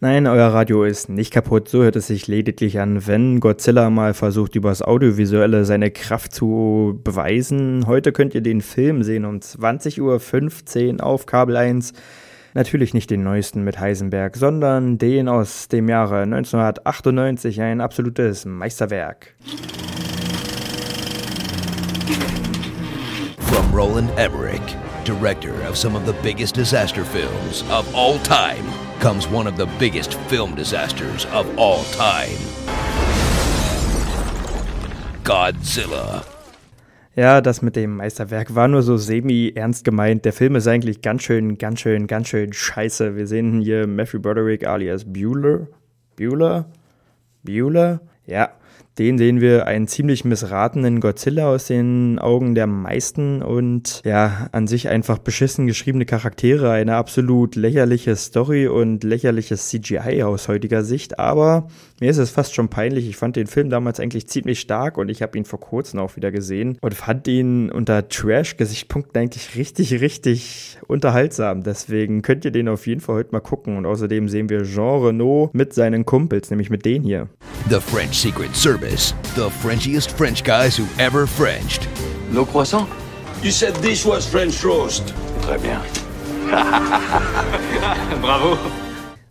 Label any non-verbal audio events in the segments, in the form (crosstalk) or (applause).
Nein, euer Radio ist nicht kaputt, so hört es sich lediglich an, wenn Godzilla mal versucht, übers Audiovisuelle seine Kraft zu beweisen. Heute könnt ihr den Film sehen um 20.15 Uhr auf Kabel 1. Natürlich nicht den neuesten mit Heisenberg, sondern den aus dem Jahre 1998, ein absolutes Meisterwerk. From Roland Emmerich, director of some of the biggest disaster films of all time. comes one of the biggest film disasters of all time Godzilla. Ja, das mit dem Meisterwerk war nur so semi-ernst gemeint. Der Film ist eigentlich ganz schön, ganz schön, ganz schön scheiße. Wir sehen hier Matthew Broderick alias Bueller. Bueller? Bueller? Ja, den sehen wir einen ziemlich missratenen Godzilla aus den Augen der meisten und ja, an sich einfach beschissen geschriebene Charaktere, eine absolut lächerliche Story und lächerliches CGI aus heutiger Sicht, aber mir ist es fast schon peinlich. Ich fand den Film damals eigentlich ziemlich stark und ich habe ihn vor kurzem auch wieder gesehen und fand ihn unter Trash-Gesichtspunkten eigentlich richtig, richtig unterhaltsam. Deswegen könnt ihr den auf jeden Fall heute mal gucken und außerdem sehen wir Jean Renault mit seinen Kumpels, nämlich mit denen hier. The French Secret Davis, the Frenchiest French guys who ever Frenched. No croissant? You said this was French roast. Très bien. (laughs) Bravo.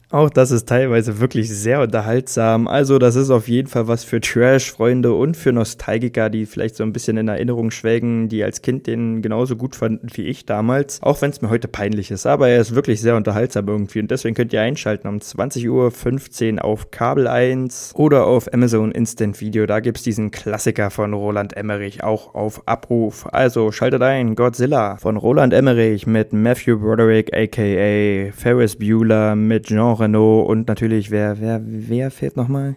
Auch das ist teilweise wirklich sehr unterhaltsam. Also, das ist auf jeden Fall was für Trash-Freunde und für Nostalgiker, die vielleicht so ein bisschen in Erinnerung schwelgen, die als Kind den genauso gut fanden wie ich damals. Auch wenn es mir heute peinlich ist. Aber er ist wirklich sehr unterhaltsam irgendwie. Und deswegen könnt ihr einschalten um 20.15 Uhr auf Kabel 1 oder auf Amazon Instant Video. Da gibt es diesen Klassiker von Roland Emmerich auch auf Abruf. Also schaltet ein Godzilla von Roland Emmerich mit Matthew Broderick aka Ferris Bueller mit Jean Renault und natürlich, wer, wer, wer fehlt nochmal?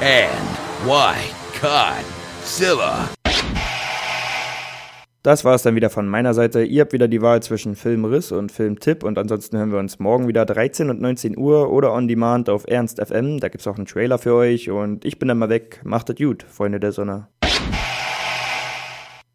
And why Godzilla? Das war es dann wieder von meiner Seite. Ihr habt wieder die Wahl zwischen Filmriss und Filmtipp und ansonsten hören wir uns morgen wieder 13 und 19 Uhr oder on demand auf Ernst FM. Da gibt es auch einen Trailer für euch und ich bin dann mal weg. Macht es gut, Freunde der Sonne.